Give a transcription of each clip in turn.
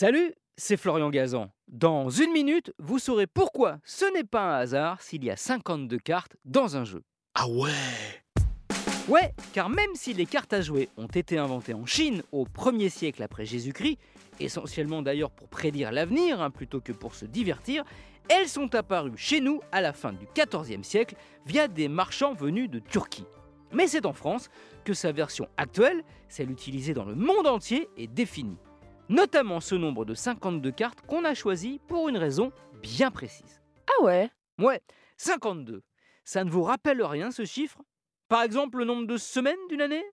Salut, c'est Florian Gazan. Dans une minute, vous saurez pourquoi ce n'est pas un hasard s'il y a 52 cartes dans un jeu. Ah ouais Ouais, car même si les cartes à jouer ont été inventées en Chine au 1er siècle après Jésus-Christ, essentiellement d'ailleurs pour prédire l'avenir hein, plutôt que pour se divertir, elles sont apparues chez nous à la fin du 14e siècle via des marchands venus de Turquie. Mais c'est en France que sa version actuelle, celle utilisée dans le monde entier, est définie. Notamment ce nombre de 52 cartes qu'on a choisi pour une raison bien précise. Ah ouais? Ouais, 52. Ça ne vous rappelle rien ce chiffre? Par exemple le nombre de semaines d'une année?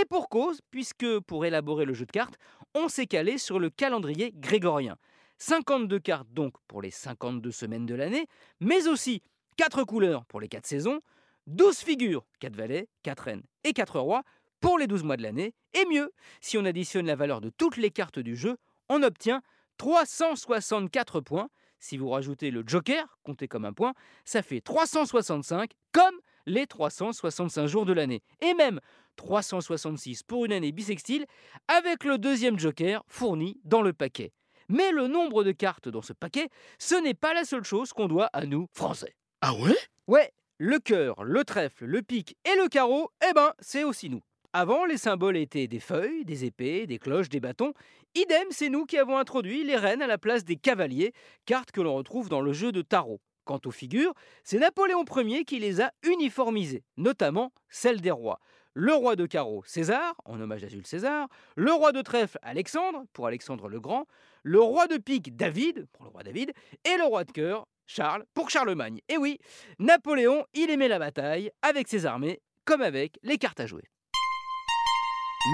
Et pour cause, puisque pour élaborer le jeu de cartes, on s'est calé sur le calendrier grégorien. 52 cartes donc pour les 52 semaines de l'année, mais aussi 4 couleurs pour les 4 saisons, 12 figures, 4 valets, 4 reines et 4 rois pour les 12 mois de l'année, et mieux, si on additionne la valeur de toutes les cartes du jeu, on obtient 364 points. Si vous rajoutez le joker, compté comme un point, ça fait 365 comme les 365 jours de l'année. Et même 366 pour une année bisextile avec le deuxième joker fourni dans le paquet. Mais le nombre de cartes dans ce paquet, ce n'est pas la seule chose qu'on doit à nous, Français. Ah ouais? Ouais, le cœur, le trèfle, le pic et le carreau, eh ben, c'est aussi nous. Avant, les symboles étaient des feuilles, des épées, des cloches, des bâtons. Idem, c'est nous qui avons introduit les reines à la place des cavaliers, cartes que l'on retrouve dans le jeu de tarot. Quant aux figures, c'est Napoléon Ier qui les a uniformisées, notamment celles des rois. Le roi de carreau, César, en hommage à Jules César, le roi de trèfle, Alexandre, pour Alexandre le Grand, le roi de pique, David, pour le roi David, et le roi de cœur, Charles, pour Charlemagne. Et oui, Napoléon, il aimait la bataille, avec ses armées, comme avec les cartes à jouer.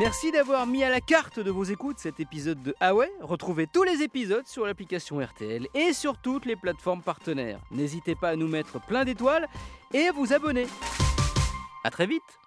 Merci d'avoir mis à la carte de vos écoutes cet épisode de Ah Retrouvez tous les épisodes sur l'application RTL et sur toutes les plateformes partenaires. N'hésitez pas à nous mettre plein d'étoiles et à vous abonner. A très vite